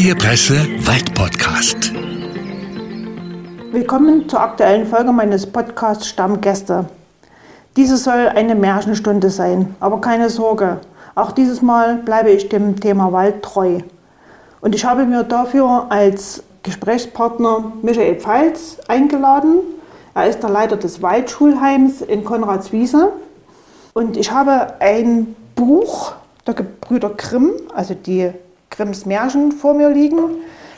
Freie Presse Waldpodcast. Willkommen zur aktuellen Folge meines Podcasts Stammgäste. Diese soll eine Märchenstunde sein, aber keine Sorge, auch dieses Mal bleibe ich dem Thema Wald treu. Und ich habe mir dafür als Gesprächspartner Michael Pfalz eingeladen. Er ist der Leiter des Waldschulheims in Konradswiese. Und ich habe ein Buch der Gebrüder Grimm, also die Grimms Märchen, vor mir liegen.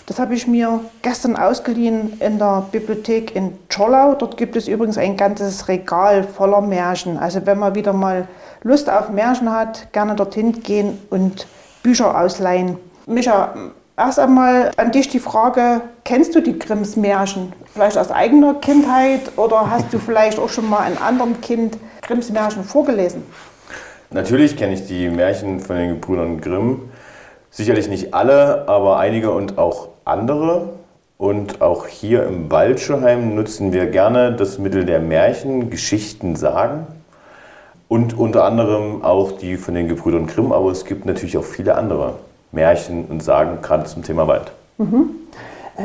Das habe ich mir gestern ausgeliehen in der Bibliothek in Czorlau. Dort gibt es übrigens ein ganzes Regal voller Märchen. Also wenn man wieder mal Lust auf Märchen hat, gerne dorthin gehen und Bücher ausleihen. Micha, erst einmal an dich die Frage, kennst du die Grimms Märchen? Vielleicht aus eigener Kindheit oder hast du vielleicht auch schon mal einem anderen Kind Grimms Märchen vorgelesen? Natürlich kenne ich die Märchen von den Gebrüdern Grimm. Sicherlich nicht alle, aber einige und auch andere. Und auch hier im Waldscheheim nutzen wir gerne das Mittel der Märchen, Geschichten sagen. Und unter anderem auch die von den Gebrüdern Grimm, aber es gibt natürlich auch viele andere Märchen und Sagen, gerade zum Thema Wald. Mhm.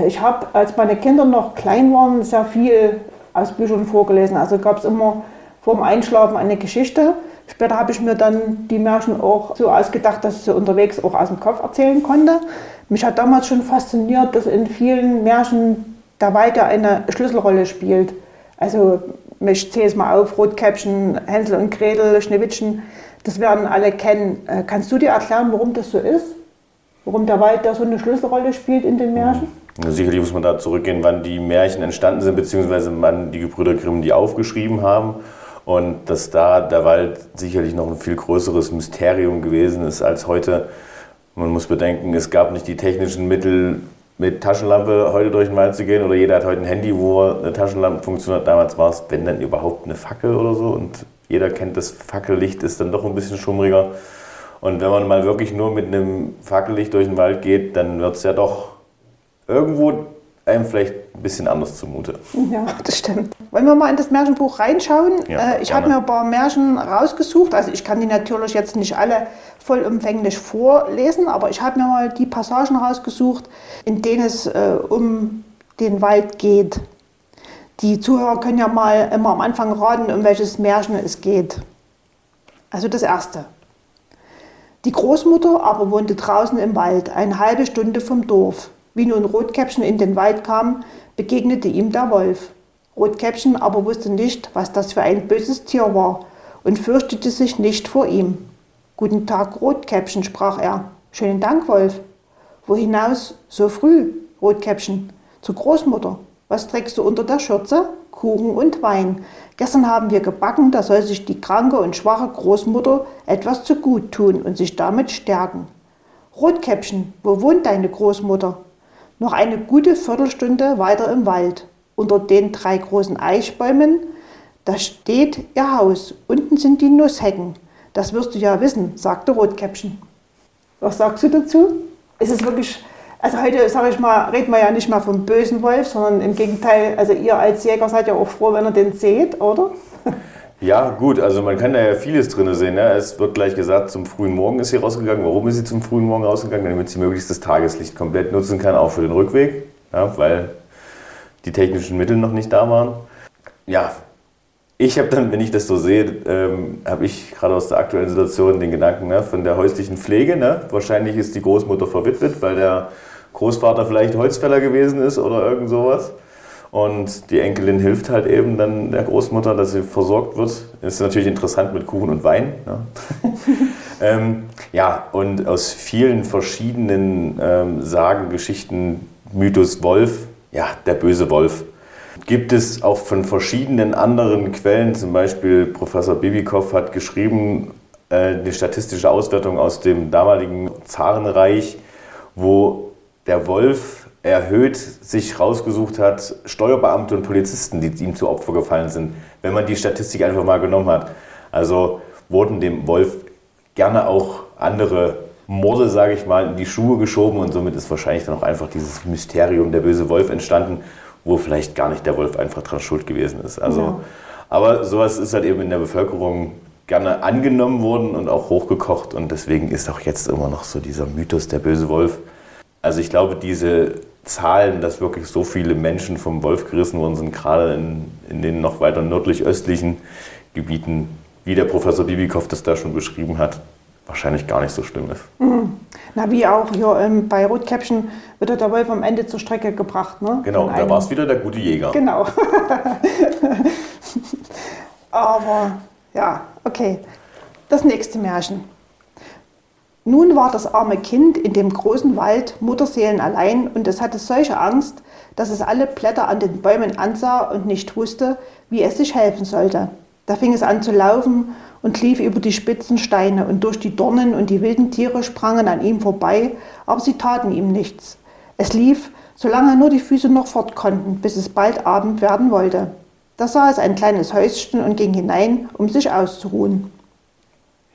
Ich habe, als meine Kinder noch klein waren, sehr viel aus Büchern vorgelesen. Also gab es immer vor dem Einschlafen eine Geschichte. Später habe ich mir dann die Märchen auch so ausgedacht, dass ich sie unterwegs auch aus dem Kopf erzählen konnte. Mich hat damals schon fasziniert, dass in vielen Märchen der Wald eine Schlüsselrolle spielt. Also ich zähle es mal auf, Rotkäppchen, Hänsel und Gretel, Schneewittchen, das werden alle kennen. Äh, kannst du dir erklären, warum das so ist? Warum der Wald da so eine Schlüsselrolle spielt in den Märchen? Ja, sicherlich muss man da zurückgehen, wann die Märchen entstanden sind, beziehungsweise wann die Gebrüder Grimm die aufgeschrieben haben. Und dass da der Wald sicherlich noch ein viel größeres Mysterium gewesen ist als heute. Man muss bedenken, es gab nicht die technischen Mittel, mit Taschenlampe heute durch den Wald zu gehen oder jeder hat heute ein Handy, wo eine Taschenlampe funktioniert. Damals war es, wenn dann überhaupt, eine Fackel oder so. Und jeder kennt das Fackellicht, ist dann doch ein bisschen schummriger. Und wenn man mal wirklich nur mit einem Fackellicht durch den Wald geht, dann wird es ja doch irgendwo einem vielleicht ein bisschen anders zumute. Ja, das stimmt. Wollen wir mal in das Märchenbuch reinschauen? Ja, äh, ich habe mir ein paar Märchen rausgesucht. Also ich kann die natürlich jetzt nicht alle vollumfänglich vorlesen, aber ich habe mir mal die Passagen rausgesucht, in denen es äh, um den Wald geht. Die Zuhörer können ja mal immer am Anfang raten, um welches Märchen es geht. Also das erste. Die Großmutter aber wohnte draußen im Wald, eine halbe Stunde vom Dorf. Wie nun Rotkäppchen in den Wald kam, begegnete ihm der Wolf. Rotkäppchen aber wusste nicht, was das für ein böses Tier war und fürchtete sich nicht vor ihm. Guten Tag, Rotkäppchen, sprach er. Schönen Dank, Wolf. Wo hinaus so früh, Rotkäppchen? Zur Großmutter. Was trägst du unter der Schürze? Kuchen und Wein. Gestern haben wir gebacken, da soll sich die kranke und schwache Großmutter etwas zu gut tun und sich damit stärken. Rotkäppchen, wo wohnt deine Großmutter? Noch eine gute Viertelstunde weiter im Wald, unter den drei großen Eichbäumen, da steht ihr Haus. Unten sind die Nusshecken. Das wirst du ja wissen, sagte Rotkäppchen. Was sagst du dazu? Ist es wirklich, also heute sage ich mal, reden wir ja nicht mehr vom bösen Wolf, sondern im Gegenteil, also ihr als Jäger seid ja auch froh, wenn ihr den seht, oder? Ja, gut, also man kann da ja vieles drin sehen. Ne? Es wird gleich gesagt, zum frühen Morgen ist sie rausgegangen. Warum ist sie zum frühen Morgen rausgegangen? Damit sie möglichst das Tageslicht komplett nutzen kann, auch für den Rückweg, ja, weil die technischen Mittel noch nicht da waren. Ja, ich habe dann, wenn ich das so sehe, ähm, habe ich gerade aus der aktuellen Situation den Gedanken ne, von der häuslichen Pflege. Ne? Wahrscheinlich ist die Großmutter verwitwet, weil der Großvater vielleicht Holzfäller gewesen ist oder irgend sowas. Und die Enkelin hilft halt eben dann der Großmutter, dass sie versorgt wird. Ist natürlich interessant mit Kuchen und Wein. Ja, ähm, ja und aus vielen verschiedenen ähm, Sagen, Geschichten, Mythos Wolf, ja, der böse Wolf. Gibt es auch von verschiedenen anderen Quellen, zum Beispiel Professor Bibikow hat geschrieben, äh, eine statistische Auswertung aus dem damaligen Zarenreich, wo der Wolf erhöht sich rausgesucht hat, Steuerbeamte und Polizisten, die ihm zu Opfer gefallen sind, wenn man die Statistik einfach mal genommen hat. Also wurden dem Wolf gerne auch andere Morde, sage ich mal, in die Schuhe geschoben und somit ist wahrscheinlich dann auch einfach dieses Mysterium der böse Wolf entstanden, wo vielleicht gar nicht der Wolf einfach dran schuld gewesen ist. Also, ja. Aber sowas ist halt eben in der Bevölkerung gerne angenommen worden und auch hochgekocht und deswegen ist auch jetzt immer noch so dieser Mythos der böse Wolf Also ich glaube, diese Zahlen, dass wirklich so viele Menschen vom Wolf gerissen worden sind, gerade in, in den noch weiter nördlich-östlichen Gebieten, wie der Professor Bibikow das da schon beschrieben hat, wahrscheinlich gar nicht so schlimm ist. Mhm. Na, wie auch hier ähm, bei Rotkäppchen wird der Wolf am Ende zur Strecke gebracht. Ne? Genau, da war es wieder der gute Jäger. Genau. Aber ja, okay. Das nächste Märchen. Nun war das arme Kind in dem großen Wald Mutterseelen allein und es hatte solche Angst, dass es alle Blätter an den Bäumen ansah und nicht wusste, wie es sich helfen sollte. Da fing es an zu laufen und lief über die spitzen Steine und durch die Dornen und die wilden Tiere sprangen an ihm vorbei, aber sie taten ihm nichts. Es lief, solange nur die Füße noch fort konnten, bis es bald Abend werden wollte. Da sah es ein kleines Häuschen und ging hinein, um sich auszuruhen.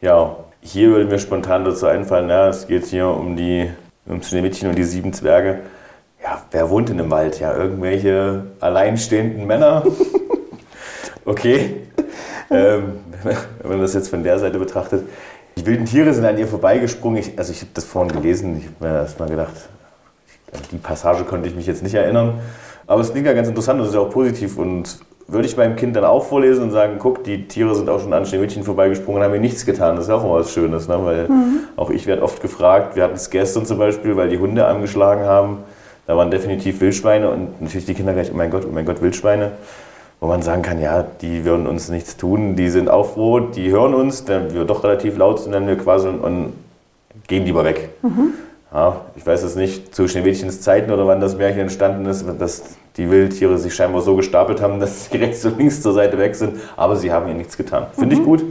Ja, hier würde mir spontan dazu einfallen, ja, es geht hier um die um Schneewittchen und die sieben Zwerge. Ja, wer wohnt in dem Wald? Ja, irgendwelche alleinstehenden Männer. okay. ähm, wenn man das jetzt von der Seite betrachtet. Die wilden Tiere sind an ihr vorbeigesprungen. Ich, also ich habe das vorhin gelesen, ich habe mir erst mal gedacht, die Passage konnte ich mich jetzt nicht erinnern. Aber es klingt ja ganz interessant und ist ja auch positiv. Und würde ich meinem Kind dann auch vorlesen und sagen, guck, die Tiere sind auch schon an Schneewittchen vorbeigesprungen und haben mir nichts getan. Das ist auch immer was Schönes, ne? weil mhm. auch ich werde oft gefragt, wir hatten es gestern zum Beispiel, weil die Hunde angeschlagen haben. Da waren definitiv Wildschweine und natürlich die Kinder gleich, oh mein Gott, oh mein Gott, Wildschweine wo man sagen kann, ja, die würden uns nichts tun, die sind auch froh, die hören uns, dann wir doch relativ laut sind, dann wir quasi und, und gehen lieber weg. Mhm. Ja, ich weiß es nicht zu Schneewittchens Zeiten oder wann das Märchen entstanden ist, dass die Wildtiere sich scheinbar so gestapelt haben, dass sie rechts und links zur Seite weg sind, aber sie haben ihr nichts getan. Finde mhm. ich gut.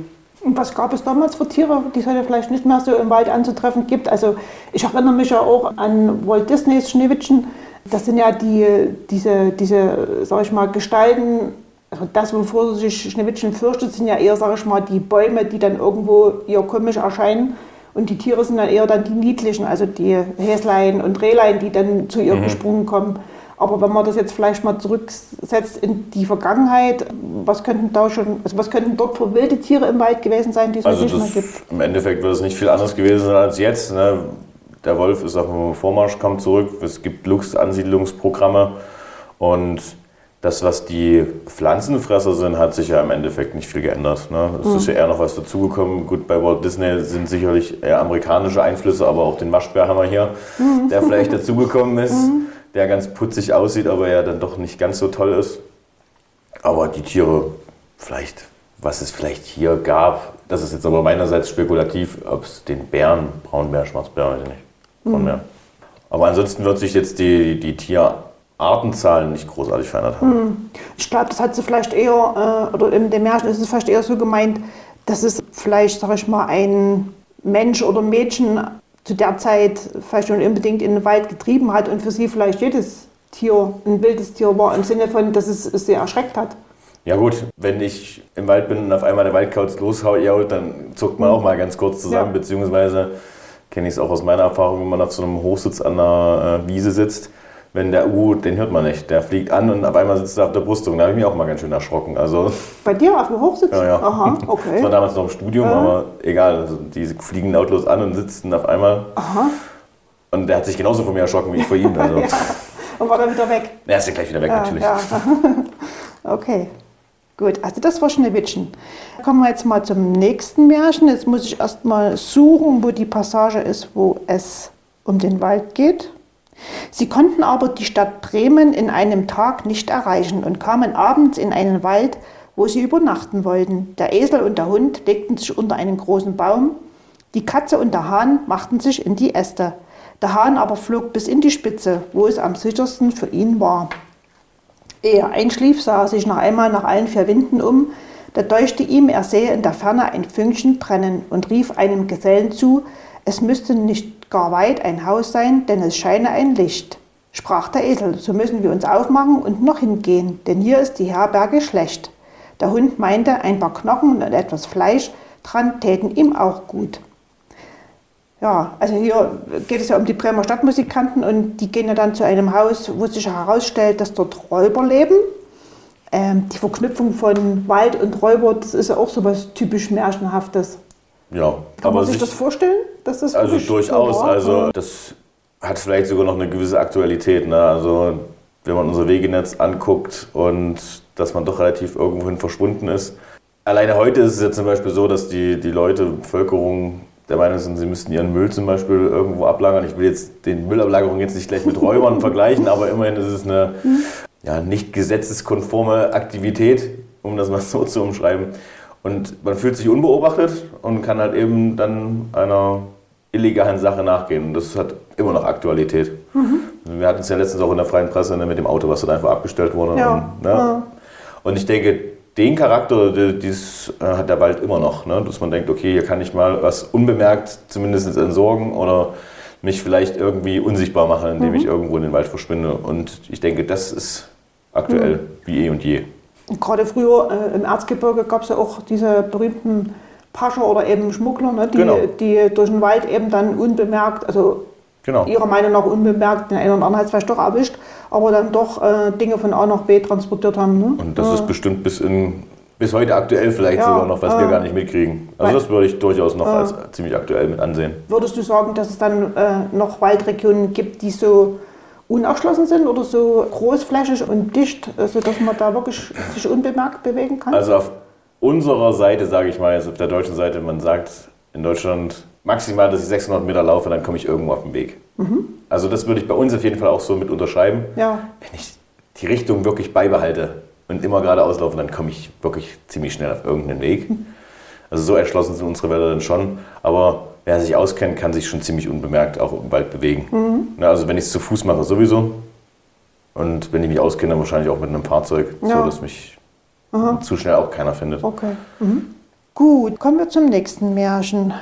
Und was gab es damals für Tiere, die es heute vielleicht nicht mehr so im Wald anzutreffen gibt? Also ich erinnere mich ja auch an Walt Disneys Schneewittchen. Das sind ja die, diese, diese, sag ich mal, Gestalten, also das, wovor sich Schneewittchen fürchtet, sind ja eher, sage ich mal, die Bäume, die dann irgendwo eher komisch erscheinen. Und die Tiere sind dann eher dann die niedlichen, also die Häslein und Rehlein, die dann zu ihr mhm. gesprungen kommen. Aber wenn man das jetzt vielleicht mal zurücksetzt in die Vergangenheit, was könnten da schon, also was könnten dort für wilde Tiere im Wald gewesen sein, die es also nicht mehr gibt? Im Endeffekt wird es nicht viel anders gewesen sein als jetzt. Ne? Der Wolf ist auf dem Vormarsch, kommt zurück. Es gibt Luchsansiedlungsprogramme und das, was die Pflanzenfresser sind, hat sich ja im Endeffekt nicht viel geändert. Ne? Es mhm. ist ja eher noch was dazugekommen. Gut, bei Walt Disney sind sicherlich eher amerikanische Einflüsse, aber auch den Waschbär haben wir hier, mhm. der vielleicht dazugekommen ist, mhm. Der ganz putzig aussieht, aber ja dann doch nicht ganz so toll ist. Aber die Tiere, vielleicht, was es vielleicht hier gab, das ist jetzt aber meinerseits spekulativ, ob es den Bären, Braunbär, Schwarzbär, weiß ich nicht, Braunbär. Mhm. Aber ansonsten wird sich jetzt die, die Tier Artenzahlen nicht großartig verändert haben. Hm. Ich glaube, das hat sie vielleicht eher, äh, oder in dem Märchen ist es vielleicht eher so gemeint, dass es vielleicht, sag ich mal, ein Mensch oder Mädchen zu der Zeit vielleicht schon unbedingt in den Wald getrieben hat und für sie vielleicht jedes Tier ein wildes Tier war, im Sinne von, dass es, es sie erschreckt hat. Ja gut, wenn ich im Wald bin und auf einmal der Waldkauz loshaut, dann zuckt man auch mal ganz kurz zusammen, ja. beziehungsweise kenne ich es auch aus meiner Erfahrung, wenn man auf so einem Hochsitz an der äh, Wiese sitzt, wenn der U, den hört man nicht, der fliegt an und auf einmal sitzt er auf der Brüstung. Da habe ich mich auch mal ganz schön erschrocken. Also, Bei dir auf dem Hochsitz? Ja, ja. Aha, okay. Das war damals noch im Studium, ja. aber egal. Also, die fliegen lautlos an und sitzen auf einmal. Aha. Und der hat sich genauso von mir erschrocken wie ich vor ihm. Also. ja. Und war dann wieder weg? Er ist ja gleich wieder weg, natürlich. Ja. okay. Gut, also das war Schneewittchen. Kommen wir jetzt mal zum nächsten Märchen. Jetzt muss ich erst mal suchen, wo die Passage ist, wo es um den Wald geht. Sie konnten aber die Stadt Bremen in einem Tag nicht erreichen und kamen abends in einen Wald, wo sie übernachten wollten. Der Esel und der Hund legten sich unter einen großen Baum, die Katze und der Hahn machten sich in die Äste. Der Hahn aber flog bis in die Spitze, wo es am sichersten für ihn war. Ehe er einschlief, sah er sich noch einmal nach allen vier Winden um. Da deuchte ihm, er sähe in der Ferne ein Fünkchen brennen und rief einem Gesellen zu, es müsste nicht gar weit ein Haus sein, denn es scheine ein Licht. Sprach der Esel, so müssen wir uns aufmachen und noch hingehen, denn hier ist die Herberge schlecht. Der Hund meinte, ein paar Knochen und etwas Fleisch dran täten ihm auch gut. Ja, also hier geht es ja um die Bremer Stadtmusikanten und die gehen ja dann zu einem Haus, wo sich herausstellt, dass dort Räuber leben. Ähm, die Verknüpfung von Wald und Räuber, das ist ja auch so was typisch Märchenhaftes. Ja, Kann man sich, sich das vorstellen? Dass das also durchaus. So also das hat vielleicht sogar noch eine gewisse Aktualität. Ne? Also wenn man unser Wegenetz anguckt und dass man doch relativ irgendwohin verschwunden ist. Alleine heute ist es ja zum Beispiel so, dass die, die Leute, Bevölkerung der Meinung sind, sie müssten ihren Müll zum Beispiel irgendwo ablagern. Ich will jetzt den Müllablagerung jetzt nicht gleich mit Räubern vergleichen, aber immerhin ist es eine ja, nicht gesetzeskonforme Aktivität, um das mal so zu umschreiben. Und man fühlt sich unbeobachtet und kann halt eben dann einer illegalen Sache nachgehen. Und das hat immer noch Aktualität. Mhm. Wir hatten es ja letztens auch in der freien Presse ne, mit dem Auto, was dann einfach abgestellt wurde. Ja. Und, ne? ja. und ich denke, den Charakter, dies äh, hat der Wald immer noch. Ne? Dass man denkt, okay, hier kann ich mal was unbemerkt zumindest entsorgen oder mich vielleicht irgendwie unsichtbar machen, indem mhm. ich irgendwo in den Wald verschwinde. Und ich denke, das ist aktuell mhm. wie eh und je. Gerade früher äh, im Erzgebirge gab es ja auch diese berühmten Pascher oder eben Schmuggler, ne, die, genau. die durch den Wald eben dann unbemerkt, also genau. ihrer Meinung nach unbemerkt, den einen oder anderen vielleicht doch erwischt, aber dann doch äh, Dinge von A nach B transportiert haben. Ne? Und das ja. ist bestimmt bis, in, bis heute aktuell vielleicht ja, sogar noch, was äh, wir gar nicht mitkriegen. Also das würde ich durchaus noch äh, als ziemlich aktuell mit ansehen. Würdest du sagen, dass es dann äh, noch Waldregionen gibt, die so unerschlossen sind oder so großflächig und dicht, sodass man da wirklich sich unbemerkt bewegen kann? Also auf unserer Seite, sage ich mal, also auf der deutschen Seite, man sagt in Deutschland maximal, dass ich 600 Meter laufe, dann komme ich irgendwo auf den Weg. Mhm. Also das würde ich bei uns auf jeden Fall auch so mit unterschreiben. Ja. Wenn ich die Richtung wirklich beibehalte und immer geradeaus laufe, dann komme ich wirklich ziemlich schnell auf irgendeinen Weg. Also so erschlossen sind unsere Wälder dann schon. Aber wer sich auskennt, kann sich schon ziemlich unbemerkt auch im Wald bewegen. Mhm. Also wenn ich es zu Fuß mache, sowieso. Und wenn ich mich auskenne, dann wahrscheinlich auch mit einem Fahrzeug, ja. so dass mich Aha. zu schnell auch keiner findet. Okay. Mhm. Gut, kommen wir zum nächsten Märchen.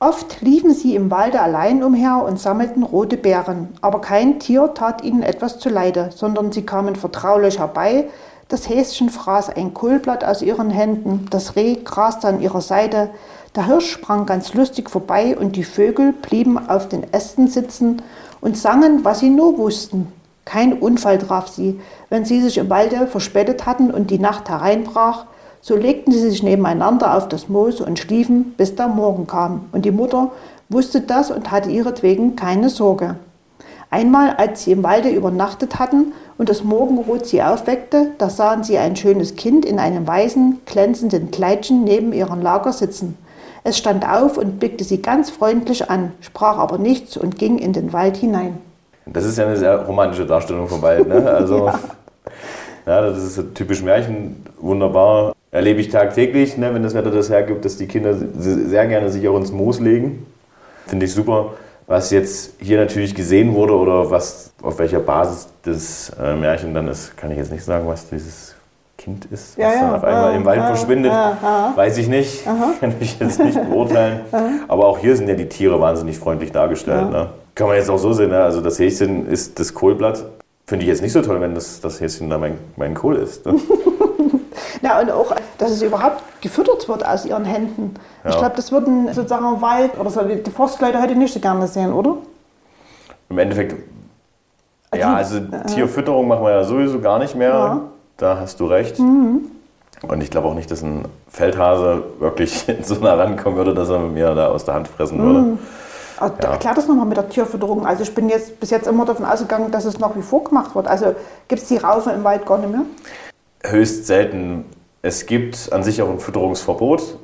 Oft liefen sie im Walde allein umher und sammelten rote Beeren, aber kein Tier tat ihnen etwas zuleide, sondern sie kamen vertraulich herbei. Das Häschen fraß ein Kohlblatt aus ihren Händen, das Reh graste an ihrer Seite, der Hirsch sprang ganz lustig vorbei und die Vögel blieben auf den Ästen sitzen und sangen, was sie nur wussten. Kein Unfall traf sie. Wenn sie sich im Walde verspätet hatten und die Nacht hereinbrach, so legten sie sich nebeneinander auf das Moos und schliefen, bis der Morgen kam. Und die Mutter wusste das und hatte ihretwegen keine Sorge. Einmal, als sie im Walde übernachtet hatten und das Morgenrot sie aufweckte, da sahen sie ein schönes Kind in einem weißen, glänzenden Kleidchen neben ihrem Lager sitzen. Es stand auf und blickte sie ganz freundlich an, sprach aber nichts und ging in den Wald hinein. Das ist ja eine sehr romantische Darstellung vom Wald. Ne? Also, ja. ja. das ist typisch Märchen, wunderbar. Erlebe ich tagtäglich, ne, wenn das Wetter das hergibt, dass die Kinder sehr gerne sich auch ins Moos legen. Finde ich super. Was jetzt hier natürlich gesehen wurde oder was auf welcher Basis das äh, Märchen dann ist, kann ich jetzt nicht sagen, was dieses Kind ist, was ja, ja. dann auf einmal ja, im Wald verschwindet, weiß ich nicht. Kann ich jetzt nicht beurteilen. Aber auch hier sind ja die Tiere wahnsinnig freundlich dargestellt. Ne? Kann man jetzt auch so sehen, ne? also das Häschen ist das Kohlblatt. Finde ich jetzt nicht so toll, wenn das, das Häschen da mein, mein Kohl ist. Ne? ja, und auch, dass es überhaupt gefüttert wird aus ihren Händen. Ja. Ich glaube, das würden sozusagen Wald oder so, die Forstleute heute nicht so gerne sehen, oder? Im Endeffekt, ja, also Tierfütterung machen wir ja sowieso gar nicht mehr. Ja. Da hast du recht. Mhm. Und ich glaube auch nicht, dass ein Feldhase wirklich so nah rankommen würde, dass er mir da aus der Hand fressen würde. Mhm. Ja. Erklär das nochmal mit der Tierfütterung. Also ich bin jetzt bis jetzt immer davon ausgegangen, dass es nach wie vor gemacht wird. Also gibt es die Raufe im Wald gar nicht mehr? Höchst selten. Es gibt an sich auch ein Fütterungsverbot.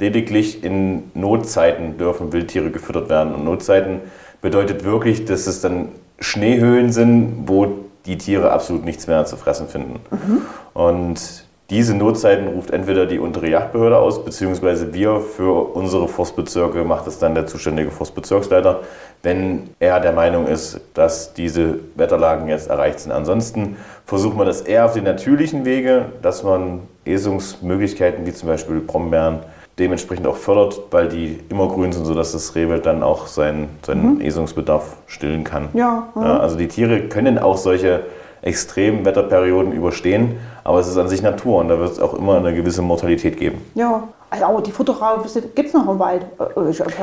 Lediglich in Notzeiten dürfen Wildtiere gefüttert werden. Und Notzeiten bedeutet wirklich, dass es dann Schneehöhlen sind, wo die Tiere absolut nichts mehr zu fressen finden. Mhm. Und diese Notzeiten ruft entweder die untere Jagdbehörde aus, beziehungsweise wir für unsere Forstbezirke macht es dann der zuständige Forstbezirksleiter, wenn er der Meinung ist, dass diese Wetterlagen jetzt erreicht sind. Ansonsten versucht man das eher auf den natürlichen Wege, dass man Esungsmöglichkeiten wie zum Beispiel Brombeeren dementsprechend auch fördert, weil die immer grün sind, sodass das Rehwild dann auch seinen, seinen mhm. Esungsbedarf stillen kann. Ja, ja, also die Tiere können auch solche extremen Wetterperioden überstehen, aber es ist an sich Natur und da wird es auch immer eine gewisse Mortalität geben. Ja, also, aber die Futterraube gibt es noch im Wald. Äh,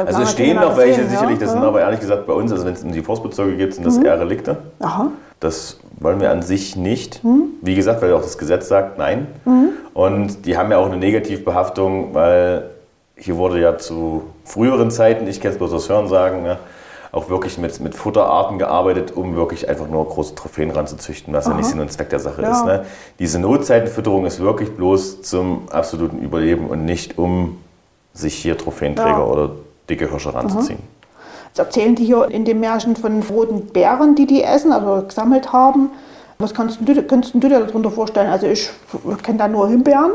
also es stehen noch welche gesehen, sicherlich, ja? das sind aber ehrlich gesagt bei uns, also wenn es in die Forstbezirke geht, sind das mhm. eher Relikte. Aha. Das wollen wir an sich nicht. Mhm. Wie gesagt, weil auch das Gesetz sagt, nein. Mhm. Und die haben ja auch eine Negativbehaftung, weil hier wurde ja zu früheren Zeiten, ich kenne es bloß aus Hören sagen, ne, auch wirklich mit, mit Futterarten gearbeitet, um wirklich einfach nur große Trophäen ranzuzüchten, was Aha. ja nicht Sinn und Zweck der Sache ja. ist. Ne? Diese Notzeitenfütterung ist wirklich bloß zum absoluten Überleben und nicht um sich hier Trophäenträger ja. oder dicke Hirsche ranzuziehen. Jetzt erzählen die hier in dem Märchen von roten Bären, die die essen, also gesammelt haben. Was kannst du, kannst du dir darunter vorstellen? Also ich kenne da nur Himbeeren,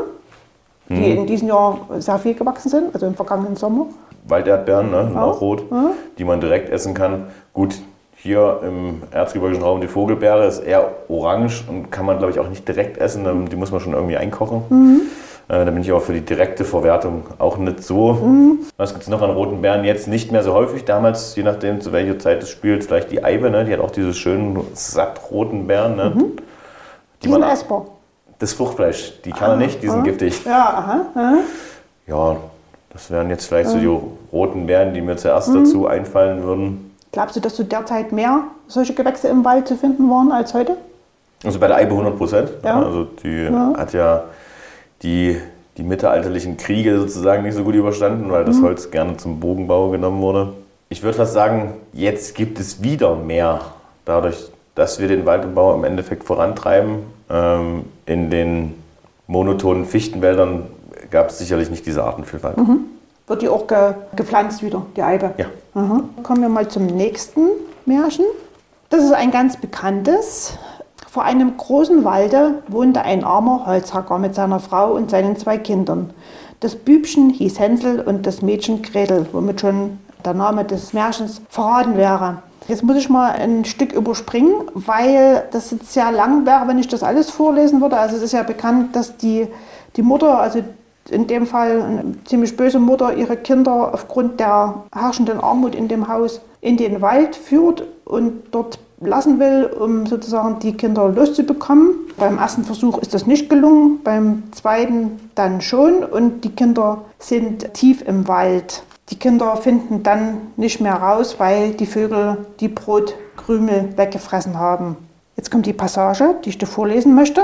die hm. in diesem Jahr sehr viel gewachsen sind, also im vergangenen Sommer. Walderdbeeren, ne? sind auch rot, ja. die man direkt essen kann. Gut, hier im erzgebirgischen Raum die Vogelbeere ist eher orange und kann man, glaube ich, auch nicht direkt essen. Die muss man schon irgendwie einkochen. Mhm. Äh, da bin ich aber für die direkte Verwertung auch nicht so. Mhm. Was gibt es noch an roten Beeren? Jetzt nicht mehr so häufig. Damals, je nachdem, zu welcher Zeit es spielt, vielleicht die Eibe. Ne? Die hat auch diese schönen, sattroten Beeren. Ne? Mhm. Die, die sind essbar. Das Fruchtfleisch, die kann er nicht, die sind giftig. Ja, aha, aha. Ja, das wären jetzt vielleicht so die roten Beeren, die mir zuerst mhm. dazu einfallen würden. Glaubst du, dass du derzeit mehr solche Gewächse im Wald zu finden waren als heute? Also bei der Eibe 100 Prozent. Ja. Also die ja. hat ja die, die mittelalterlichen Kriege sozusagen nicht so gut überstanden, weil das mhm. Holz gerne zum Bogenbau genommen wurde. Ich würde fast sagen, jetzt gibt es wieder mehr, dadurch, dass wir den Waldumbau im Endeffekt vorantreiben. Ähm, in den monotonen Fichtenwäldern gab es sicherlich nicht diese Artenvielfalt. Mhm. Wird die auch ge gepflanzt wieder, die Eibe? Ja. Mhm. Kommen wir mal zum nächsten Märchen. Das ist ein ganz bekanntes. Vor einem großen Walde wohnte ein armer Holzhacker mit seiner Frau und seinen zwei Kindern. Das Bübchen hieß Hänsel und das Mädchen Gretel, womit schon der Name des Märchens verraten wäre. Jetzt muss ich mal ein Stück überspringen, weil das jetzt sehr lang wäre, wenn ich das alles vorlesen würde. Also es ist ja bekannt, dass die, die Mutter, also in dem Fall eine ziemlich böse Mutter, ihre Kinder aufgrund der herrschenden Armut in dem Haus in den Wald führt und dort lassen will, um sozusagen die Kinder loszubekommen. Beim ersten Versuch ist das nicht gelungen, beim zweiten dann schon und die Kinder sind tief im Wald. Die Kinder finden dann nicht mehr raus, weil die Vögel die Brotkrümel weggefressen haben. Jetzt kommt die Passage, die ich dir vorlesen möchte.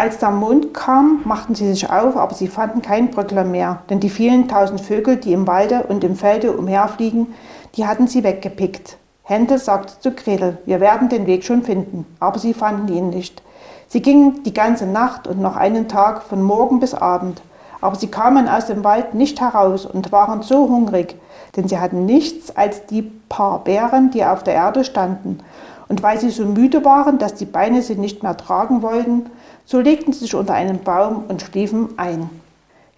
Als der Mond kam, machten sie sich auf, aber sie fanden keinen Bröckler mehr, denn die vielen tausend Vögel, die im Walde und im Felde umherfliegen, die hatten sie weggepickt. Händel sagte zu Gretel, wir werden den Weg schon finden, aber sie fanden ihn nicht. Sie gingen die ganze Nacht und noch einen Tag von Morgen bis Abend. Aber sie kamen aus dem Wald nicht heraus und waren so hungrig, denn sie hatten nichts als die paar Beeren, die auf der Erde standen. Und weil sie so müde waren, dass die Beine sie nicht mehr tragen wollten, so legten sie sich unter einen Baum und schliefen ein.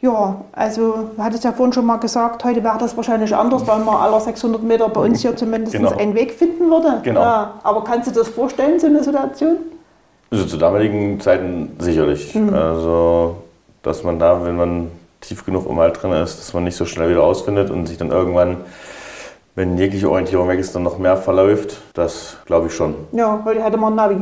Ja, also du hattest ja vorhin schon mal gesagt, heute wäre das wahrscheinlich anders, weil man alle 600 Meter bei uns hier zumindest genau. einen Weg finden würde. Genau. Ja, aber kannst du dir das vorstellen, so eine Situation? Also zu damaligen Zeiten sicherlich. Mhm. Also dass man da, wenn man tief genug im Wald drin ist, dass man nicht so schnell wieder ausfindet und sich dann irgendwann, wenn jegliche Orientierung weg ist, dann noch mehr verläuft. Das glaube ich schon. Ja, heute hätte man Navi.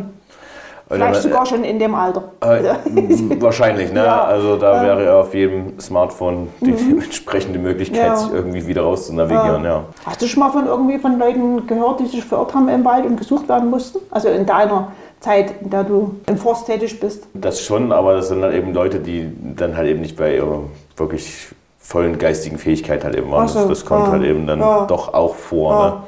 Vielleicht sogar schon in dem Alter. Äh, wahrscheinlich, ne? Ja. Also da wäre ja auf jedem Smartphone die mhm. entsprechende Möglichkeit, ja. sich irgendwie wieder raus zu navigieren, ja. Hast du schon mal von irgendwie von Leuten gehört, die sich verirrt haben im Wald und gesucht werden mussten? Also in deiner Zeit, in der du im Forst tätig bist? Das schon, aber das sind dann eben Leute, die dann halt eben nicht bei ihrer wirklich vollen geistigen Fähigkeit halt eben waren. So, das, das, kommt halt eben dann doch auch vor, ne?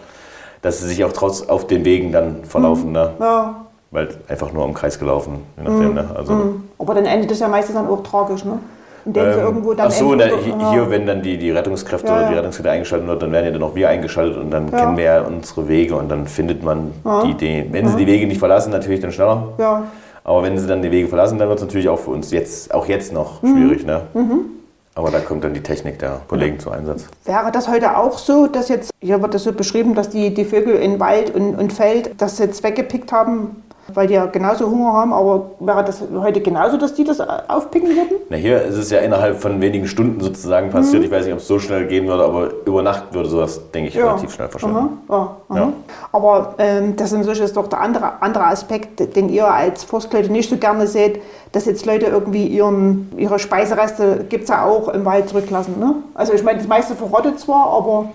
dass sie sich auch trotz auf den Wegen dann verlaufen. Mhm. Ne? Ja. Weil einfach nur im Kreis gelaufen, je nachdem. Mhm. Ne? Also, mhm. Aber dann endet das ja meistens dann auch tragisch, ne? indem ähm, sie irgendwo dann. Ach so, da, hier, wenn dann die, die Rettungskräfte ja, oder die Rettungskräfte eingeschaltet wird, dann werden ja dann auch wir eingeschaltet und dann kennen wir ja unsere Wege und dann findet man die Idee. Wenn sie die Wege nicht verlassen, natürlich dann schneller. Ja. Aber wenn sie dann die Wege verlassen, dann wird es natürlich auch für uns jetzt, auch jetzt noch mhm. schwierig. Ne? Mhm. Aber da kommt dann die Technik der Kollegen zum Einsatz. Wäre das heute auch so, dass jetzt, hier wird das so beschrieben, dass die, die Vögel in Wald und, und Feld das jetzt weggepickt haben, weil die ja genauso Hunger haben, aber wäre das heute genauso, dass die das aufpicken würden? Na, hier ist es ja innerhalb von wenigen Stunden sozusagen passiert. Mhm. Ich weiß nicht, ob es so schnell gehen würde, aber über Nacht würde sowas, denke ich, ja. relativ schnell verschwinden. Ja, ja. Aber ähm, das ist ist doch der andere, andere Aspekt, den ihr als Forstleute nicht so gerne seht, dass jetzt Leute irgendwie ihren, ihre Speisereste, gibt es ja auch im Wald zurücklassen. Ne? Also ich meine, das meiste verrottet zwar, aber...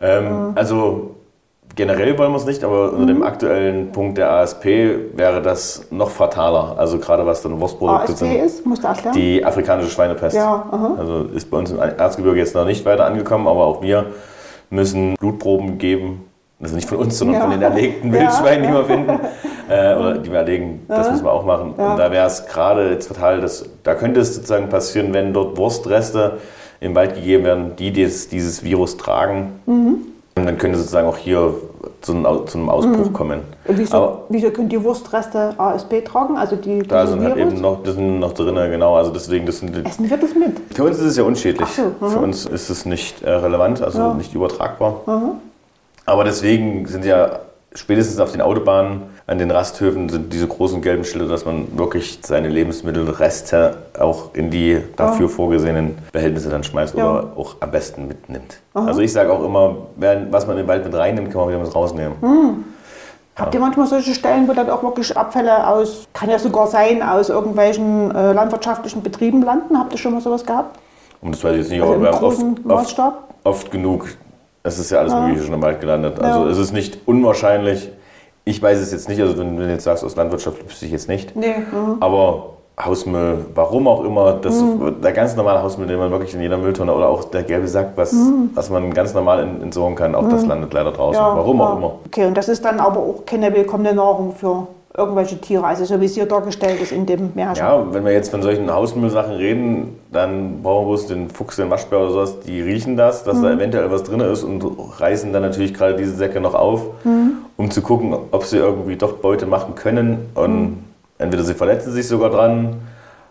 Ähm, äh, also Generell wollen wir es nicht, aber unter dem mhm. aktuellen Punkt der ASP wäre das noch fataler. Also gerade was dann Wurstprodukte ASP sind. ist, musst du erklären. Die afrikanische Schweinepest. Ja, aha. Also ist bei uns im Erzgebirge jetzt noch nicht weiter angekommen, aber auch wir müssen Blutproben geben Also nicht von uns, sondern ja. von den erlegten Wildschweinen, die wir finden. Äh, oder die wir erlegen, das müssen wir auch machen. Und da wäre es gerade jetzt total, das, da könnte es sozusagen passieren, wenn dort Wurstreste im Wald gegeben werden, die dieses, dieses Virus tragen. Mhm. Und dann könnte sozusagen auch hier zu einem, Ausbruch mhm. kommen. Wieso, Aber, wieso können die Wurstreste ASB tragen? Also die, da sind halt eben noch, das sind noch drin, genau. Also deswegen, das sind Essen wir das mit? Für uns ist es ja unschädlich. So, für uns ist es nicht äh, relevant, also ja. nicht übertragbar. Mhm. Aber deswegen sind ja spätestens auf den Autobahnen, an den Rasthöfen sind diese großen gelben Schilder, dass man wirklich seine Lebensmittelreste auch in die dafür ja. vorgesehenen Behältnisse dann schmeißt ja. oder auch am besten mitnimmt. Aha. Also ich sage auch immer, was man in den Wald mit reinnimmt, kann man wieder was rausnehmen. Hm. Habt ihr manchmal solche Stellen, wo dann auch wirklich Abfälle aus, kann ja sogar sein, aus irgendwelchen äh, landwirtschaftlichen Betrieben landen? Habt ihr schon mal sowas gehabt? Und das weiß ich jetzt nicht, also aber wir haben oft, oft, oft genug es ist ja alles ja. Mögliche schon im Wald gelandet. Also ja. es ist nicht unwahrscheinlich. Ich weiß es jetzt nicht, also wenn du jetzt sagst, aus Landwirtschaft wüsste ich jetzt nicht. Nee. Mhm. Aber Hausmüll, warum auch immer, das, mhm. der ganz normale Hausmüll, den man wirklich in jeder Mülltonne oder auch der gelbe Sack, was, mhm. was man ganz normal entsorgen kann, auch das mhm. landet leider draußen. Ja, warum auch immer. Okay, und das ist dann aber auch keine willkommene Nahrung für irgendwelche Tiere, also so wie es hier dargestellt ist in dem Märchen. Ja, wenn wir jetzt von solchen Hausmüllsachen reden, dann brauchen wir bloß den Fuchs, den Waschbär oder sowas, die riechen das, dass mhm. da eventuell was drin ist und reißen dann natürlich gerade diese Säcke noch auf, mhm. Um zu gucken, ob sie irgendwie doch Beute machen können und mhm. entweder sie verletzen sich sogar dran.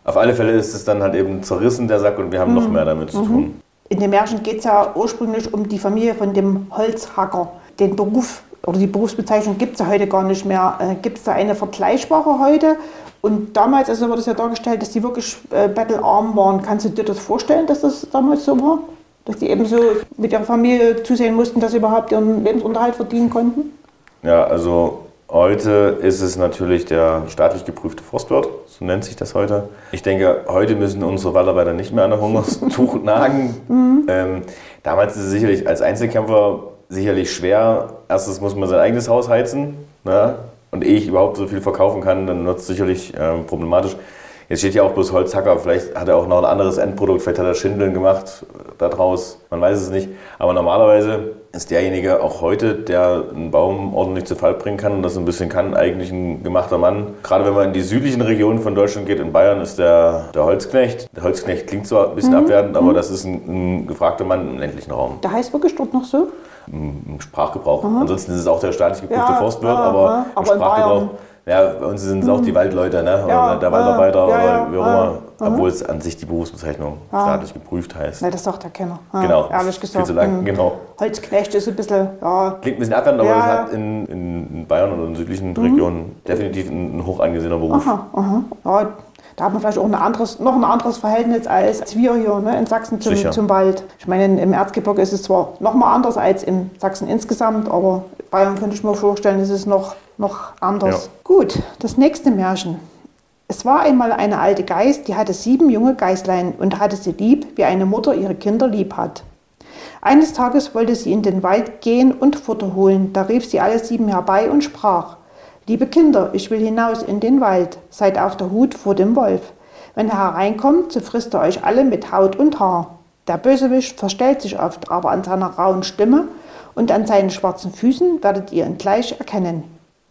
Auf alle Fälle ist es dann halt eben zerrissen, der Sack, und wir haben noch mhm. mehr damit zu mhm. tun. In dem Märchen geht es ja ursprünglich um die Familie von dem Holzhacker, den Beruf oder die Berufsbezeichnung gibt es ja heute gar nicht mehr. Äh, gibt es da eine vergleichbare heute? Und damals, also wird es ja dargestellt, dass die wirklich äh, battlearm waren. Kannst du dir das vorstellen, dass das damals so war? Dass die eben so mit ihrer Familie zusehen mussten, dass sie überhaupt ihren Lebensunterhalt verdienen konnten? Ja, also heute ist es natürlich der staatlich geprüfte Forstwirt, so nennt sich das heute. Ich denke, heute müssen unsere Waldarbeiter nicht mehr an der Hungerstuch nagen. Mhm. Ähm, damals ist es sicherlich als Einzelkämpfer sicherlich schwer. Erstens muss man sein eigenes Haus heizen. Ne? Und ehe ich überhaupt so viel verkaufen kann, dann wird es sicherlich äh, problematisch. Jetzt steht ja auch bloß Holzhacker, vielleicht hat er auch noch ein anderes Endprodukt, vielleicht hat er Schindeln gemacht daraus, man weiß es nicht. Aber normalerweise ist derjenige auch heute, der einen Baum ordentlich zu Fall bringen kann und das ein bisschen kann, eigentlich ein gemachter Mann. Gerade wenn man in die südlichen Regionen von Deutschland geht, in Bayern ist der, der Holzknecht. Der Holzknecht klingt zwar ein bisschen mhm. abwertend, aber mhm. das ist ein, ein gefragter Mann im ländlichen Raum. Der heißt wirklich dort noch so? im Sprachgebrauch. Mhm. Ansonsten ist es auch der staatlich geprüfte ja, Forstwirt, aber ja. im Sprachgebrauch. Ja, bei uns sind es auch die mhm. Waldleute, ne? oder der Waldarbeiter oder wie auch immer. Obwohl es an sich die Berufsbezeichnung staatlich geprüft heißt. Nein, das sagt der Kenner. Genau. Ehrlich gesagt. Viel zu lang, mhm. genau. Holzknecht ist ein bisschen, ja. Klingt ein bisschen abwertend, aber es hat in, in, Bayern oder in südlichen mhm. Regionen definitiv ein, ein hoch angesehener Beruf. Aha, aha. Ja, da hat man vielleicht auch ein anderes, noch ein anderes Verhältnis als wir hier ne, in Sachsen zum, zum Wald. Ich meine, im Erzgebirge ist es zwar noch mal anders als in Sachsen insgesamt, aber Bayern könnte ich mir vorstellen, ist es noch, noch anders. Ja. Gut, das nächste Märchen. Es war einmal eine alte Geiß, die hatte sieben junge Geißlein und hatte sie lieb, wie eine Mutter ihre Kinder lieb hat. Eines Tages wollte sie in den Wald gehen und Futter holen. Da rief sie alle sieben herbei und sprach: Liebe Kinder, ich will hinaus in den Wald, seid auf der Hut vor dem Wolf. Wenn er hereinkommt, so frisst er euch alle mit Haut und Haar. Der Bösewicht verstellt sich oft, aber an seiner rauen Stimme und an seinen schwarzen Füßen werdet ihr ihn gleich erkennen.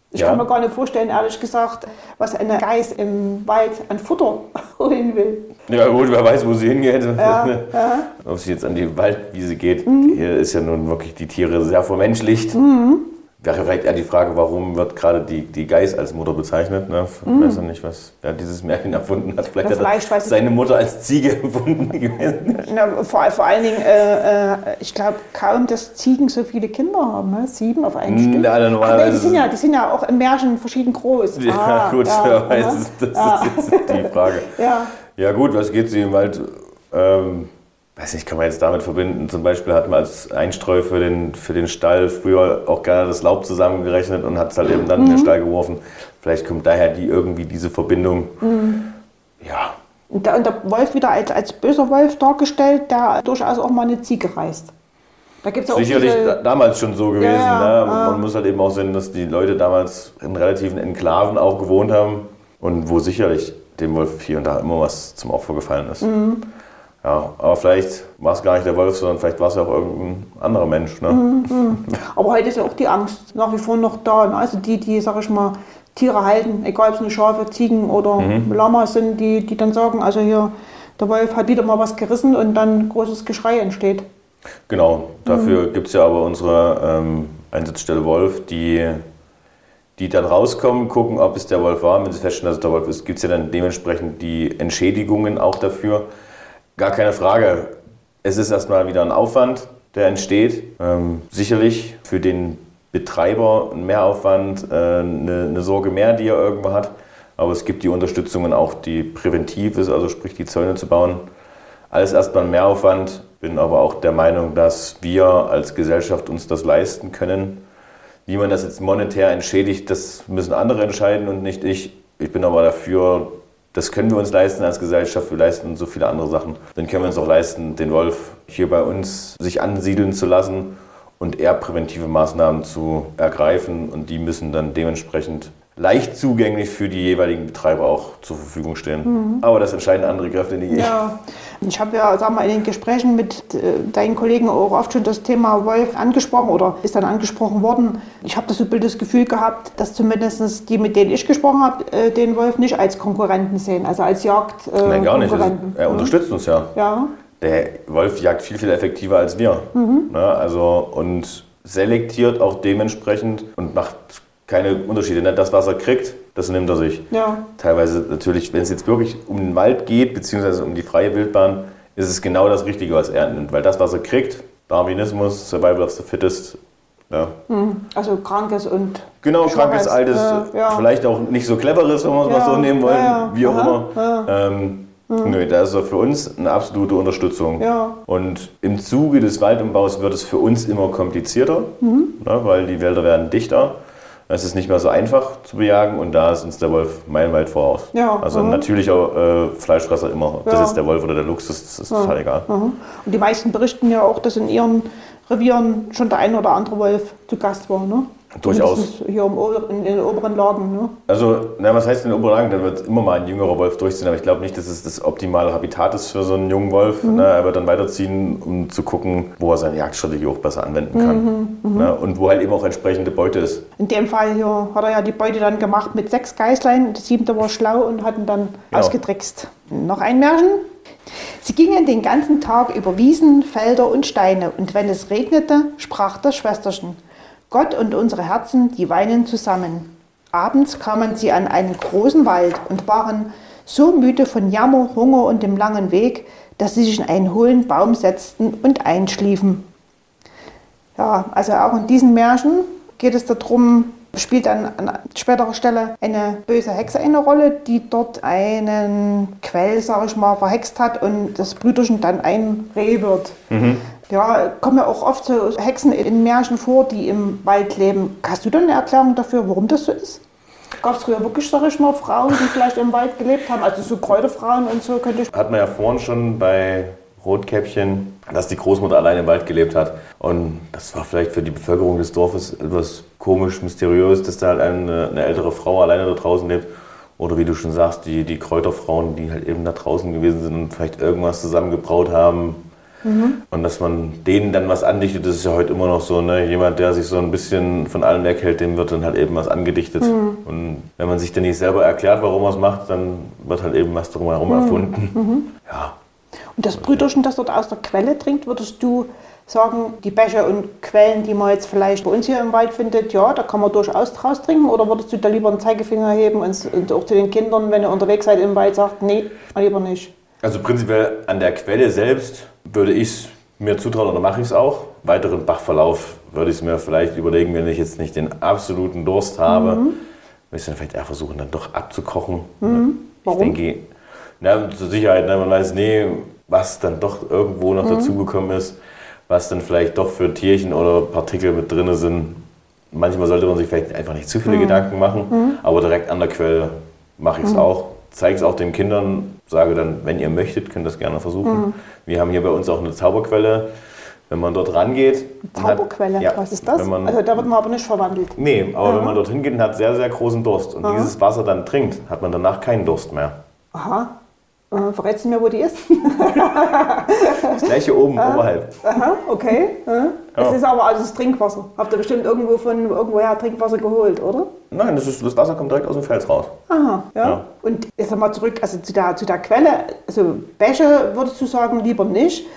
Ich ja. kann mir gar nicht vorstellen, ehrlich gesagt, was eine Geiß im Wald an Futter holen will. Ja gut, wer weiß, wo sie hingeht. Ja, ja. Ob sie jetzt an die Waldwiese geht. Mhm. Hier ist ja nun wirklich die Tiere sehr vermenschlicht. Mhm. Wäre vielleicht eher die Frage, warum wird gerade die, die Geiß als Mutter bezeichnet? Ne? Ich mm. weiß ja nicht, was wer dieses Märchen erfunden hat. Vielleicht Na, hat er seine Mutter als Ziege erfunden gewesen. Na, vor, vor allen Dingen, äh, äh, ich glaube kaum, dass Ziegen so viele Kinder haben. Ne? Sieben auf einen Stück. Ja, Ach, die, sind ja, die sind ja auch im Märchen verschieden groß. Ja, ah, gut, ja, wer weiß, das ja. ist jetzt die Frage. ja. ja gut, was geht sie im Wald? Ähm, weiß nicht, kann man jetzt damit verbinden. Zum Beispiel hat man als Einstreu für den, für den Stall früher auch gerne das Laub zusammengerechnet und hat es halt eben dann mhm. in den mhm. Stall geworfen. Vielleicht kommt daher die irgendwie diese Verbindung. Mhm. Ja. Und der, und der, Wolf wieder als, als böser Wolf dargestellt, der durchaus auch mal eine Ziege reißt. Da gibt's auch Sicherlich diese... damals schon so gewesen. Ja, ja, ne? Man muss halt eben auch sehen, dass die Leute damals in relativen Enklaven auch gewohnt haben und wo sicherlich dem Wolf hier und da immer was zum Opfer gefallen ist. Mhm. Ja, aber vielleicht war es gar nicht der Wolf, sondern vielleicht war es ja auch irgendein anderer Mensch. Ne? Mhm. Aber heute ist ja auch die Angst nach wie vor noch da. Ne? Also die, die, sag ich mal, Tiere halten, egal ob es nur Schafe, Ziegen oder mhm. Lamas sind, die, die dann sagen, also hier, der Wolf hat wieder mal was gerissen und dann großes Geschrei entsteht. Genau, dafür mhm. gibt es ja aber unsere ähm, Einsatzstelle Wolf, die, die dann rauskommen, gucken, ob es der Wolf war. Wenn sie feststellen, dass es der Wolf ist, gibt es ja dann dementsprechend die Entschädigungen auch dafür. Gar keine Frage. Es ist erstmal wieder ein Aufwand, der entsteht. Ähm, sicherlich für den Betreiber ein Mehraufwand, äh, eine, eine Sorge mehr, die er irgendwo hat. Aber es gibt die Unterstützungen auch, die präventiv ist, also sprich die Zäune zu bauen. Alles erstmal ein Mehraufwand, bin aber auch der Meinung, dass wir als Gesellschaft uns das leisten können. Wie man das jetzt monetär entschädigt, das müssen andere entscheiden und nicht ich. Ich bin aber dafür, das können wir uns leisten als Gesellschaft. Wir leisten so viele andere Sachen. Dann können wir uns auch leisten, den Wolf hier bei uns sich ansiedeln zu lassen und eher präventive Maßnahmen zu ergreifen. Und die müssen dann dementsprechend leicht zugänglich für die jeweiligen Betreiber auch zur Verfügung stehen. Mhm. Aber das entscheiden andere Kräfte nicht. Ja. Ich habe ja sag mal, in den Gesprächen mit äh, deinen Kollegen auch oft schon das Thema Wolf angesprochen oder ist dann angesprochen worden. Ich habe das so das Gefühl gehabt, dass zumindest die, mit denen ich gesprochen habe, äh, den Wolf nicht als Konkurrenten sehen, also als Jagd. Äh, Nein, gar nicht. Er mhm. unterstützt uns ja. ja. Der Wolf jagt viel, viel effektiver als wir. Mhm. Ne? Also, und selektiert auch dementsprechend und macht keine Unterschiede. Ne? Das, was er kriegt, das nimmt er sich. Ja. Teilweise natürlich, wenn es jetzt wirklich um den Wald geht, beziehungsweise um die freie Wildbahn, ist es genau das Richtige, was er nimmt. Weil das, was er kriegt, Darwinismus, Survival of the Fittest, ja. Hm. Also krankes und. Genau, krankes, altes, äh, ja. vielleicht auch nicht so cleveres, wenn wir es ja, mal so nehmen wollen, wie auch Aha, immer. Ähm, mhm. Nö, da ist er für uns eine absolute Unterstützung. Und im Zuge des Waldumbaus wird es für uns immer komplizierter, mhm. ne, weil die Wälder werden dichter. Es ist nicht mehr so einfach zu bejagen und da ist uns der Wolf meilenweit voraus. Ja, also ein natürlicher äh, Fleischfresser immer. Ob ja. das jetzt der Wolf oder der Luchs ist, das ist ja. total egal. Und die meisten berichten ja auch, dass in ihren Revieren schon der ein oder andere Wolf zu Gast war. Ne? Durchaus. Hier im Ober, in den oberen Lagen. Ne? Also, na, was heißt in den oberen Lagen? Da wird immer mal ein jüngerer Wolf durchziehen, aber ich glaube nicht, dass es das optimale Habitat ist für so einen jungen Wolf. Mhm. Ne? Er wird dann weiterziehen, um zu gucken, wo er seine Jagdstrategie auch besser anwenden kann. Mhm, mhm. Ne? Und wo halt eben auch entsprechende Beute ist. In dem Fall hier hat er ja die Beute dann gemacht mit sechs Geißlein. Das siebte war schlau und hat ihn dann genau. ausgetrickst. Noch ein Märchen. Sie gingen den ganzen Tag über Wiesen, Felder und Steine, und wenn es regnete, sprach das Schwesterchen. Gott und unsere Herzen, die weinen zusammen. Abends kamen sie an einen großen Wald und waren so müde von Jammer, Hunger und dem langen Weg, dass sie sich in einen hohlen Baum setzten und einschliefen. Ja, also auch in diesen Märchen geht es darum, spielt dann an späterer Stelle eine böse Hexe eine Rolle, die dort einen Quell, sage ich mal, verhext hat und das Brüderchen dann ein Reh wird. Mhm. Ja, kommen ja auch oft so Hexen in Märchen vor, die im Wald leben. Hast du da eine Erklärung dafür, warum das so ist? Gab es früher wirklich, sag ich mal, Frauen, die vielleicht im Wald gelebt haben? Also so Kräuterfrauen und so könnte ich. Hat man ja vorhin schon bei Rotkäppchen, dass die Großmutter allein im Wald gelebt hat. Und das war vielleicht für die Bevölkerung des Dorfes etwas komisch, mysteriös, dass da halt eine, eine ältere Frau alleine da draußen lebt. Oder wie du schon sagst, die, die Kräuterfrauen, die halt eben da draußen gewesen sind und vielleicht irgendwas zusammengebraut haben, Mhm. Und dass man denen dann was andichtet, das ist ja heute immer noch so, ne? jemand, der sich so ein bisschen von allem weghält, dem wird dann halt eben was angedichtet. Mhm. Und wenn man sich dann nicht selber erklärt, warum er es macht, dann wird halt eben was drumherum mhm. erfunden. Mhm. Ja. Und das Brüderchen, das dort aus der Quelle trinkt, würdest du sagen, die Bäche und Quellen, die man jetzt vielleicht bei uns hier im Wald findet, ja, da kann man durchaus draus trinken? Oder würdest du da lieber einen Zeigefinger heben und, und auch zu den Kindern, wenn ihr unterwegs seid im Wald, sagt, nee, lieber nicht? Also prinzipiell an der Quelle selbst würde ich es mir zutrauen oder mache ich es auch. Weiteren Bachverlauf würde ich es mir vielleicht überlegen, wenn ich jetzt nicht den absoluten Durst habe. Mhm. Würde ich dann vielleicht eher versuchen, dann doch abzukochen. Mhm. Warum? Ich denke, na, zur Sicherheit, ne, man weiß nie, was dann doch irgendwo noch mhm. dazugekommen ist, was dann vielleicht doch für Tierchen oder Partikel mit drin sind. Manchmal sollte man sich vielleicht einfach nicht zu viele mhm. Gedanken machen, mhm. aber direkt an der Quelle mache ich es mhm. auch. Zeige es auch den Kindern, sage dann, wenn ihr möchtet, könnt ihr das gerne versuchen. Mhm. Wir haben hier bei uns auch eine Zauberquelle. Wenn man dort rangeht. Zauberquelle, hat, ja, was ist das? Man, also da wird man aber nicht verwandelt. Nee, aber mhm. wenn man dorthin geht und hat sehr, sehr großen Durst und mhm. dieses Wasser dann trinkt, hat man danach keinen Durst mehr. Aha. Äh, verrätst du mir, wo die ist? das gleiche oben, ah, oberhalb. Aha, okay. Ja. Es ist aber alles Trinkwasser. Habt ihr bestimmt irgendwo von irgendwoher Trinkwasser geholt, oder? Nein, das, ist, das Wasser kommt direkt aus dem Fels raus. Aha, ja. ja. Und jetzt nochmal zurück, also zu der, zu der Quelle. Also Bäche würdest du sagen, lieber nicht.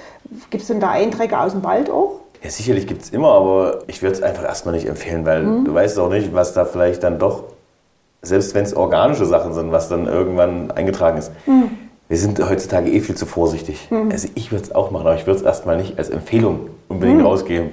Gibt es denn da Einträge aus dem Wald auch? Ja, sicherlich gibt es immer, aber ich würde es einfach erstmal nicht empfehlen, weil mhm. du weißt auch nicht, was da vielleicht dann doch, selbst wenn es organische Sachen sind, was dann irgendwann eingetragen ist. Mhm wir sind heutzutage eh viel zu vorsichtig. Mhm. Also ich würde es auch machen, aber ich würde es erstmal nicht als Empfehlung unbedingt mhm. rausgeben.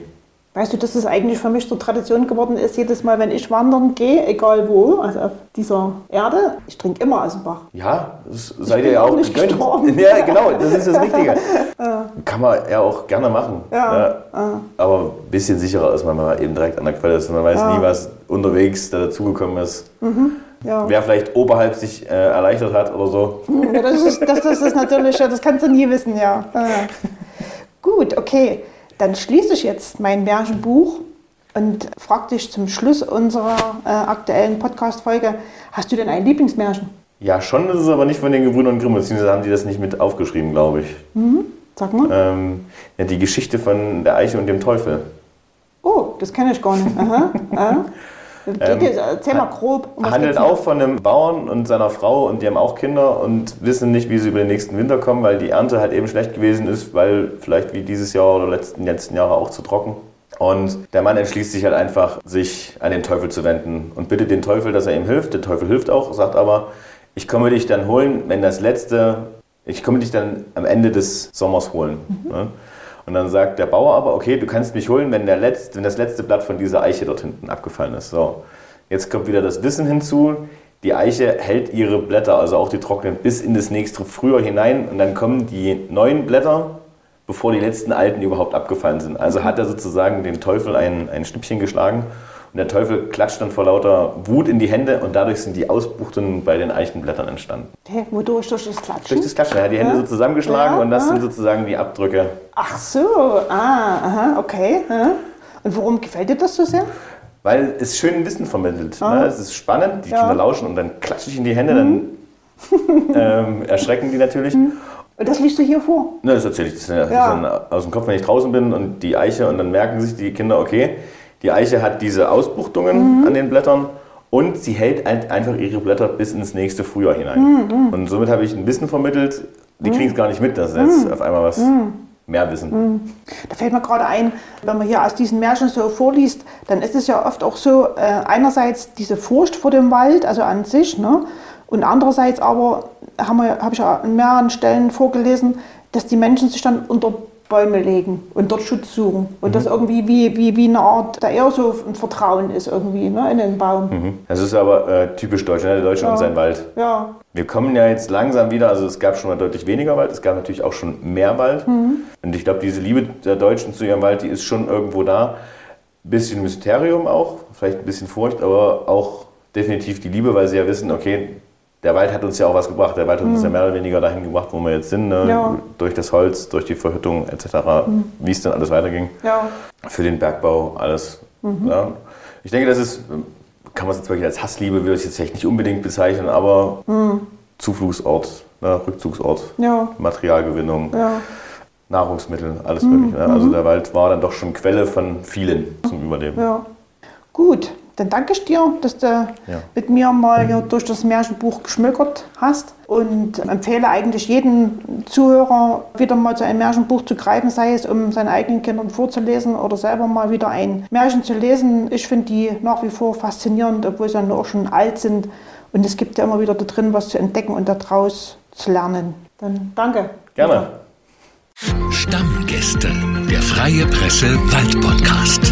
Weißt du, dass es eigentlich für mich zur Tradition geworden ist, jedes Mal, wenn ich wandern gehe, egal wo, also auf dieser Erde, ich trinke immer aus dem Bach. Ja, das seid ihr ja auch nicht gestorben. Ja, genau, das ist das Richtige. ja. Kann man ja auch gerne machen. Ja. ja. ja. Aber ein bisschen sicherer als man mal eben direkt an der Quelle ist. Man weiß nie, was unterwegs da dazugekommen ist. Mhm. Ja. Wer vielleicht oberhalb sich äh, erleichtert hat oder so. Ja, das, ist, das, das ist natürlich, das kannst du nie wissen, ja. Gut, okay. Dann schließe ich jetzt mein Märchenbuch und frage dich zum Schluss unserer äh, aktuellen Podcast-Folge: Hast du denn ein Lieblingsmärchen? Ja, schon, das ist aber nicht von den Gebrüdern Grimm, beziehungsweise haben die das nicht mit aufgeschrieben, glaube ich. Mhm. Sag mal. Ähm, ja, die Geschichte von der Eiche und dem Teufel. Oh, das kenne ich gar nicht. Aha. Aha. Ähm, Geht erzähl mal grob. Um handelt auch von einem Bauern und seiner Frau und die haben auch Kinder und wissen nicht, wie sie über den nächsten Winter kommen, weil die Ernte halt eben schlecht gewesen ist, weil vielleicht wie dieses Jahr oder letzten, letzten Jahre auch zu trocken. Und der Mann entschließt sich halt einfach, sich an den Teufel zu wenden und bittet den Teufel, dass er ihm hilft. Der Teufel hilft auch, sagt aber, ich komme dich dann holen, wenn das letzte, ich komme dich dann am Ende des Sommers holen. Mhm. Ne? Und dann sagt der Bauer aber, okay, du kannst mich holen, wenn, der letzte, wenn das letzte Blatt von dieser Eiche dort hinten abgefallen ist. So, jetzt kommt wieder das Wissen hinzu. Die Eiche hält ihre Blätter, also auch die trockenen, bis in das nächste Frühjahr hinein und dann kommen die neuen Blätter, bevor die letzten alten überhaupt abgefallen sind. Also hat er sozusagen dem Teufel ein, ein Schnippchen geschlagen und der Teufel klatscht dann vor lauter Wut in die Hände und dadurch sind die Ausbuchtungen bei den Eichenblättern entstanden. Hä, wodurch? Durch das Klatschen? Durch das Klatschen. Er hat die Hände ja? so zusammengeschlagen ja? und das ja? sind sozusagen die Abdrücke. Ach so, ah, aha, okay. Und warum gefällt dir das so sehr? Weil es schön Wissen vermittelt. Ne? Es ist spannend, die Kinder lauschen und dann klatsche ich in die Hände, mhm. dann ähm, erschrecken die natürlich. Mhm. Und das liest du hier vor? Ne, das erzähle ich. Das ist dann aus dem Kopf, wenn ich draußen bin und die Eiche und dann merken sich die Kinder, okay, die Eiche hat diese Ausbuchtungen mhm. an den Blättern und sie hält einfach ihre Blätter bis ins nächste Frühjahr hinein. Mhm. Und somit habe ich ein Wissen vermittelt, die mhm. kriegen es gar nicht mit, dass jetzt mhm. auf einmal was mhm. mehr wissen. Da fällt mir gerade ein, wenn man hier aus diesen Märchen so vorliest, dann ist es ja oft auch so, äh, einerseits diese Furcht vor dem Wald, also an sich, ne? und andererseits aber, habe hab ich ja an mehreren Stellen vorgelesen, dass die Menschen sich dann unter Bäume legen und dort Schutz suchen. Und mhm. das irgendwie wie, wie, wie eine Art, da eher so ein Vertrauen ist irgendwie ne, in den Baum. Mhm. Das ist aber äh, typisch deutsch, ne? der Deutsche ja. und sein Wald. Ja. Wir kommen ja jetzt langsam wieder, also es gab schon mal deutlich weniger Wald, es gab natürlich auch schon mehr Wald. Mhm. Und ich glaube, diese Liebe der Deutschen zu ihrem Wald, die ist schon irgendwo da. Ein bisschen Mysterium auch, vielleicht ein bisschen Furcht, aber auch definitiv die Liebe, weil sie ja wissen, okay, der Wald hat uns ja auch was gebracht. Der Wald hat mhm. uns ja mehr oder weniger dahin gebracht, wo wir jetzt sind. Ne? Ja. Durch das Holz, durch die Verhüttung etc., mhm. wie es dann alles weiterging. Ja. Für den Bergbau, alles. Mhm. Ja. Ich denke, das ist, kann man es jetzt wirklich als Hassliebe, würde ich jetzt vielleicht nicht unbedingt bezeichnen, aber mhm. Zuflugsort, ne? Rückzugsort, Materialgewinnung. Nahrungsmittel, alles mhm. mögliche. Ne? Also mhm. der Wald war dann doch schon Quelle von vielen zum Überleben. Ja. Gut, dann danke ich dir, dass du ja. mit mir mal hier durch das Märchenbuch geschmökert hast und empfehle eigentlich jedem Zuhörer, wieder mal zu einem Märchenbuch zu greifen, sei es um seinen eigenen Kindern vorzulesen oder selber mal wieder ein Märchen zu lesen. Ich finde die nach wie vor faszinierend, obwohl sie dann auch schon alt sind. Und es gibt ja immer wieder da drin was zu entdecken und daraus zu lernen. Dann danke. Gerne. Stammgäste, der Freie Presse Wald Podcast.